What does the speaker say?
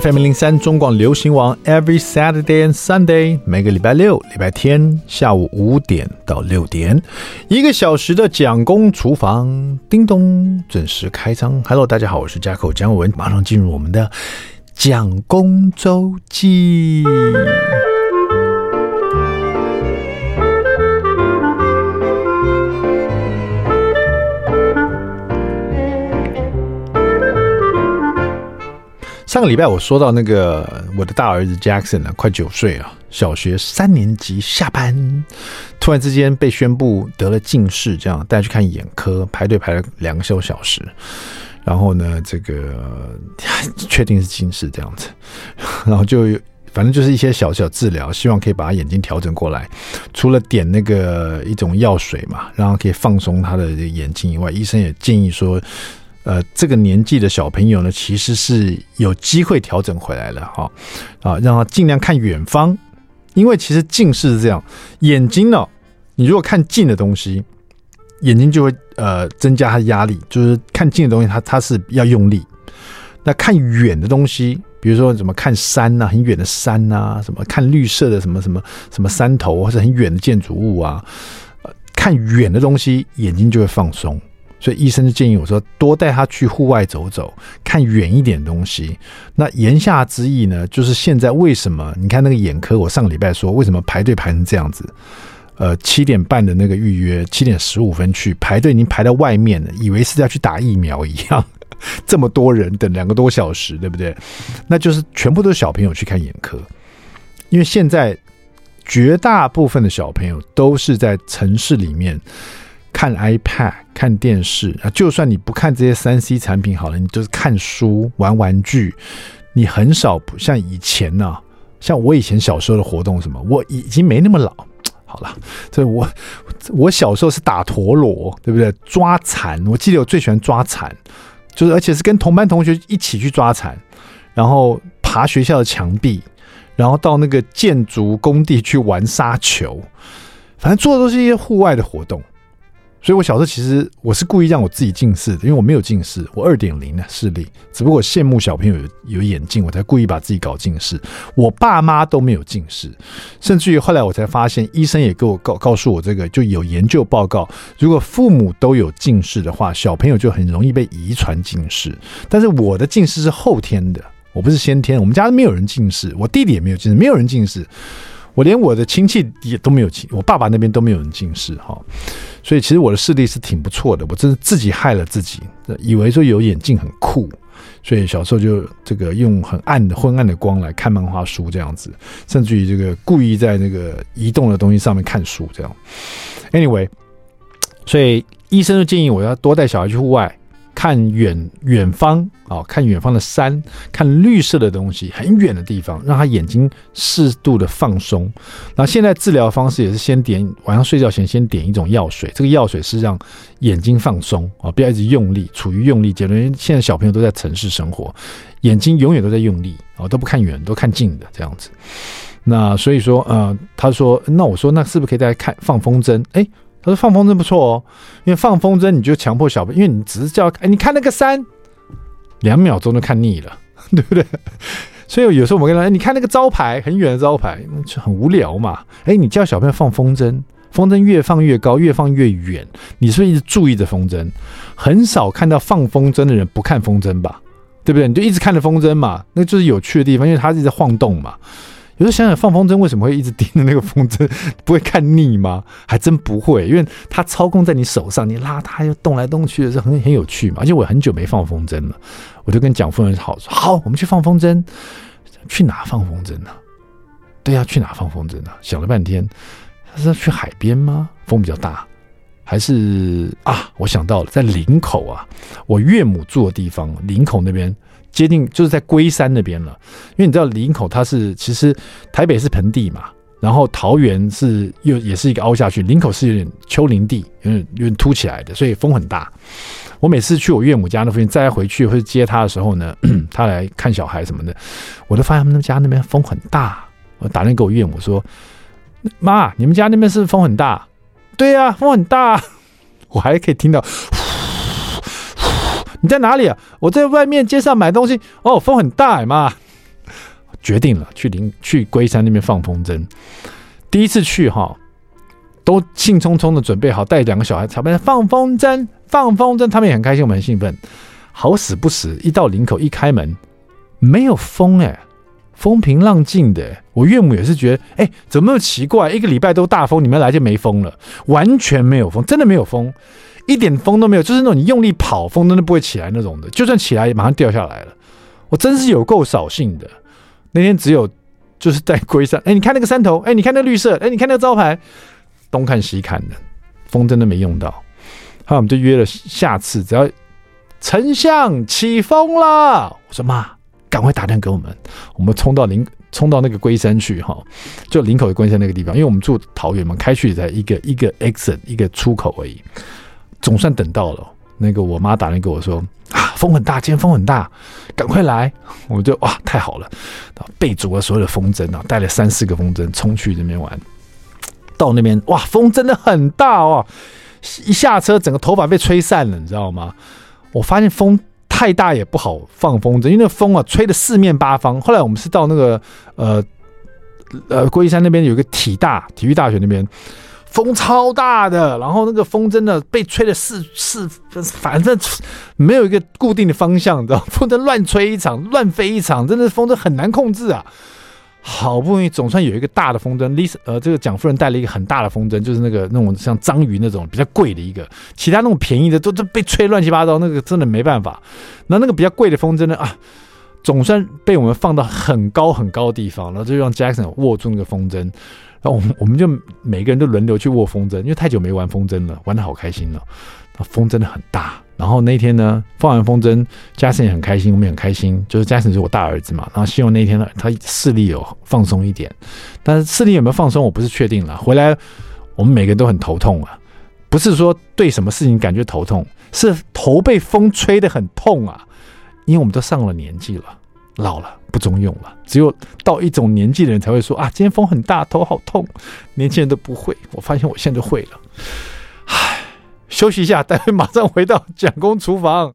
FM 零三中广流行网，Every Saturday and Sunday，每个礼拜六、礼拜天下午五点到六点，一个小时的蒋公厨房，叮咚准时开张。Hello，大家好，我是 Jacko 蒋文，马上进入我们的蒋公周记。上个礼拜我说到那个我的大儿子 Jackson 呢，快九岁了，小学三年级下班，突然之间被宣布得了近视，这样带去看眼科，排队排了两个小小时，然后呢，这个 确定是近视这样子，然后就反正就是一些小小治疗，希望可以把他眼睛调整过来，除了点那个一种药水嘛，然后可以放松他的眼睛以外，医生也建议说。呃，这个年纪的小朋友呢，其实是有机会调整回来了哈，啊，让他尽量看远方，因为其实近视是这样，眼睛呢，你如果看近的东西，眼睛就会呃增加它的压力，就是看近的东西它，它是要用力，那看远的东西，比如说什么看山呐、很远的山呐、什么看绿色的什么什么什么山头或者很远的建筑物啊，看远的东西，眼睛就会放松。所以医生就建议我说，多带他去户外走走，看远一点东西。那言下之意呢，就是现在为什么你看那个眼科，我上个礼拜说为什么排队排成这样子？呃，七点半的那个预约，七点十五分去排队，已经排到外面了，以为是要去打疫苗一样，这么多人等两个多小时，对不对？那就是全部都是小朋友去看眼科，因为现在绝大部分的小朋友都是在城市里面。看 iPad、看电视啊，就算你不看这些三 C 产品好了，你就是看书、玩玩具。你很少不像以前呢、啊，像我以前小时候的活动什么，我已经没那么老。好了，这我我小时候是打陀螺，对不对？抓蝉，我记得我最喜欢抓蝉，就是而且是跟同班同学一起去抓蝉，然后爬学校的墙壁，然后到那个建筑工地去玩沙球，反正做的都是一些户外的活动。所以，我小时候其实我是故意让我自己近视的，因为我没有近视，我二点零的视力，只不过羡慕小朋友有有眼镜，我才故意把自己搞近视。我爸妈都没有近视，甚至于后来我才发现，医生也给我告告诉我，这个就有研究报告，如果父母都有近视的话，小朋友就很容易被遗传近视。但是我的近视是后天的，我不是先天，我们家没有人近视，我弟弟也没有近视，没有人近视。我连我的亲戚也都没有近，我爸爸那边都没有人近视哈，所以其实我的视力是挺不错的。我真是自己害了自己，以为说有眼镜很酷，所以小时候就这个用很暗的昏暗的光来看漫画书这样子，甚至于这个故意在那个移动的东西上面看书这样。Anyway，所以医生就建议我要多带小孩去户外。看远远方啊、看远方的山，看绿色的东西，很远的地方，让他眼睛适度的放松。那现在治疗方式也是先点晚上睡觉前先点一种药水，这个药水是让眼睛放松啊、不要一直用力，处于用力阶段。因为现在小朋友都在城市生活，眼睛永远都在用力啊、都不看远，都看近的这样子。那所以说，呃，他说，那我说，那是不是可以再看放风筝？哎。他说放风筝不错哦，因为放风筝你就强迫小朋友，因为你只是叫哎，你看那个山，两秒钟就看腻了，对不对？所以有时候我跟他说，哎，你看那个招牌，很远的招牌，就很无聊嘛。哎，你叫小朋友放风筝，风筝越放越高，越放越远，你是不是一直注意着风筝？很少看到放风筝的人不看风筝吧？对不对？你就一直看着风筝嘛，那就是有趣的地方，因为它一直在晃动嘛。有时候想想放风筝为什么会一直盯着那个风筝，不会看腻吗？还真不会，因为它操控在你手上，你拉它又动来动去的，是很很有趣嘛。而且我很久没放风筝了，我就跟蒋夫人好说，好，我们去放风筝。去哪放风筝呢？对呀，去哪放风筝呢？想了半天，他说去海边吗？风比较大，还是啊？我想到了，在林口啊，我岳母住的地方，林口那边。接近就是在龟山那边了，因为你知道林口它是其实台北是盆地嘛，然后桃园是又也是一个凹下去，林口是有点丘陵地，有点有点凸起来的，所以风很大。我每次去我岳母家那附近，再回去或者接他的时候呢，他来看小孩什么的，我都发现他们家那边风很大。我打电话给我岳母说：“妈，你们家那边是不是风很大？”“对呀，风很大。” 我还可以听到。你在哪里啊？我在外面街上买东西。哦，风很大，妈。决定了去林去龟山那边放风筝。第一次去哈，都兴冲冲的准备好，带两个小孩，差不多放风筝，放风筝，他们也很开心，我们很兴奋。好死不死，一到林口一开门，没有风哎、风平浪静的、我岳母也是觉得，哎，怎么那么奇怪？一个礼拜都大风，你们来就没风了，完全没有风，真的没有风，一点风都没有，就是那种你用力跑，风真的不会起来那种的，就算起来也马上掉下来了。我真是有够扫兴的。那天只有就是在龟山，哎，你看那个山头，哎，你看那绿色，哎，你看那个招牌，东看西看的，风真的没用到。后来我们就约了下次，只要。丞相起风了，我说妈，赶快打电话给我们，我们冲到林，冲到那个龟山去哈，就林口的龟山那个地方，因为我们住桃园嘛，开去才一个一个 exit 一个出口而已，总算等到了。那个我妈打电话给我说啊，风很大，今天风很大，赶快来，我就哇，太好了，备足了所有的风筝啊，带了三四个风筝冲去那边玩，到那边哇，风真的很大哦，一下车整个头发被吹散了，你知道吗？我发现风太大也不好放风筝，因为那风啊吹的四面八方。后来我们是到那个呃呃龟山那边有一个体大体育大学那边，风超大的，然后那个风真的被吹的四四，反正没有一个固定的方向，你知道，风筝乱吹一场，乱飞一场，真的风筝很难控制啊。好不容易总算有一个大的风筝，Lisa 呃，这个蒋夫人带了一个很大的风筝，就是那个那种像章鱼那种比较贵的一个，其他那种便宜的都都被吹乱七八糟，那个真的没办法。那那个比较贵的风筝呢啊，总算被我们放到很高很高的地方，然后就让 Jackson 握住那个风筝，然后我们我们就每个人都轮流去握风筝，因为太久没玩风筝了，玩得好开心了。风真的很大。然后那天呢，放完风筝，Jackson 也很开心，我们也很开心。就是 Jackson 是我大儿子嘛，然后希望那天呢，他视力有放松一点。但是视力有没有放松，我不是确定了。回来我们每个人都很头痛啊，不是说对什么事情感觉头痛，是头被风吹得很痛啊。因为我们都上了年纪了，老了不中用了。只有到一种年纪的人才会说啊，今天风很大，头好痛。年轻人都不会，我发现我现在就会了。唉休息一下，待会马上回到蒋公厨房。